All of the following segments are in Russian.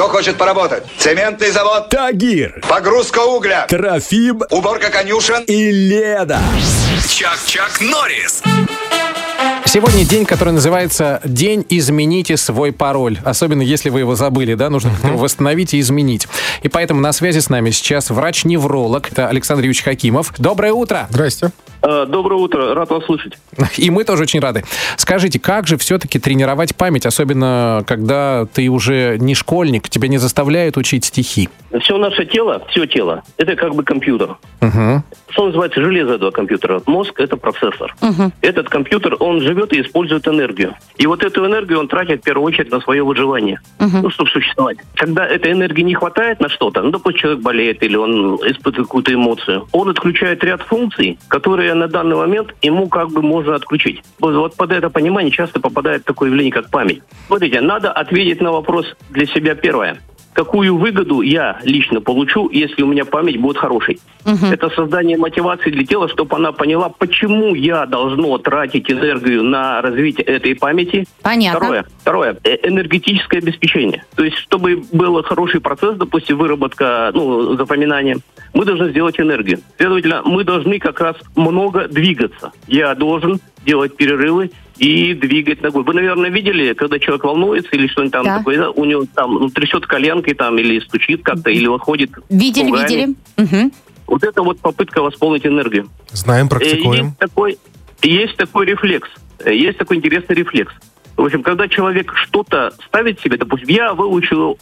Кто хочет поработать? Цементный завод, Тагир, погрузка угля, Трофим уборка конюшен. и Леда. Чак-Чак Норрис. Сегодня день, который называется «День измените свой пароль». Особенно если вы его забыли, да, нужно как-то его восстановить и изменить. И поэтому на связи с нами сейчас врач-невролог, это Александр Юрьевич Хакимов. Доброе утро! Здрасте. Э, Доброе утро, рад вас слышать. И мы тоже очень рады. Скажите, как же все-таки тренировать память, особенно когда ты уже не школьник, тебя не заставляют учить стихи? Все наше тело, все тело, это как бы компьютер. Мгм. Что называется железо этого компьютера? Мозг – это процессор. Этот компьютер, он живет и использует энергию. И вот эту энергию он тратит в первую очередь на свое выживание, ну, чтобы существовать. Когда этой энергии не хватает на что-то, ну, допустим, человек болеет или он испытывает какую-то эмоцию, он отключает ряд функций, которые на данный момент ему как бы можно отключить. Вот под это понимание часто попадает такое явление, как память. Смотрите, надо ответить на вопрос для себя первое. Какую выгоду я лично получу, если у меня память будет хорошей? Это создание мотивации для тела, чтобы она поняла, почему я должно тратить энергию на развитие этой памяти. Понятно. Второе. Второе. Э, Энергетическое обеспечение. То есть, чтобы был хороший процесс, допустим, выработка, ну, запоминания, мы должны сделать энергию. Следовательно, мы должны как раз много двигаться. Я должен делать перерывы и двигать ногой. Вы, наверное, видели, когда человек волнуется или что-нибудь там Да. такое, у него там ну, трясет коленкой там или стучит как-то, или вот ходит Видели, кругами. видели. Мгм. Вот это вот попытка восполнить энергию. Знаем, Э, практикуем. Есть такой, есть такой рефлекс. Э, Есть такой интересный рефлекс. В общем, когда человек что-то ставит себе, допустим, я выучу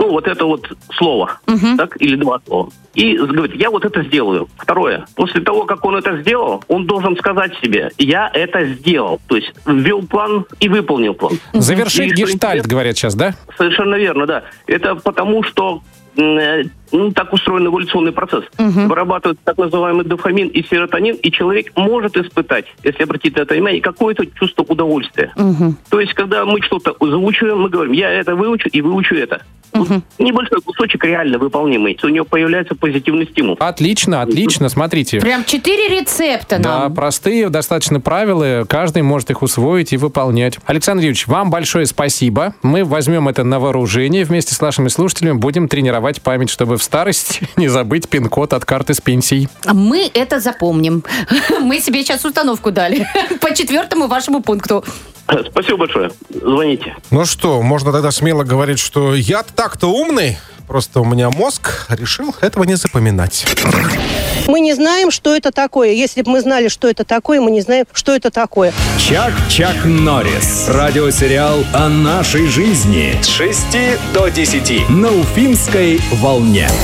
ну, вот это вот слово, так, или два слова. И говорит, я вот это сделаю. Второе. После того, как он это сделал, он должен сказать себе, я это сделал. То есть ввел план и выполнил план. Завершить И гештальт, говорят сейчас, да? Совершенно верно, да. Это потому, что э, ну, так устроен эволюционный процесс. Вырабатывают так называемый дофамин и серотонин, и человек может испытать, если обратить на это внимание, какое-то чувство удовольствия. То есть, когда мы что-то заучиваем, мы говорим, я это выучу и выучу это. Вот Небольшой кусочек реально выполнимый. У него появляется позитивный стимул. Отлично, отлично, смотрите. Прям четыре рецепта Да, нам. простые достаточно правила, каждый может их усвоить и выполнять. Александр Юрьевич, вам большое спасибо. Мы возьмем это на вооружение вместе с нашими слушателями, будем тренировать память, чтобы в старости не забыть пин-код от карты с пенсией. Мы это запомним. Мы себе сейчас установку дали по четвертому вашему пункту. Спасибо большое. Звоните. Ну что, можно тогда смело говорить, что я так-то умный, просто у меня мозг решил этого не запоминать. Мы не знаем, что это такое. Если бы мы знали, что это такое, мы не знаем, что это такое. Чак-Чак Норрис. Радиосериал о нашей жизни. С 6 до 10. На Уфимской волне.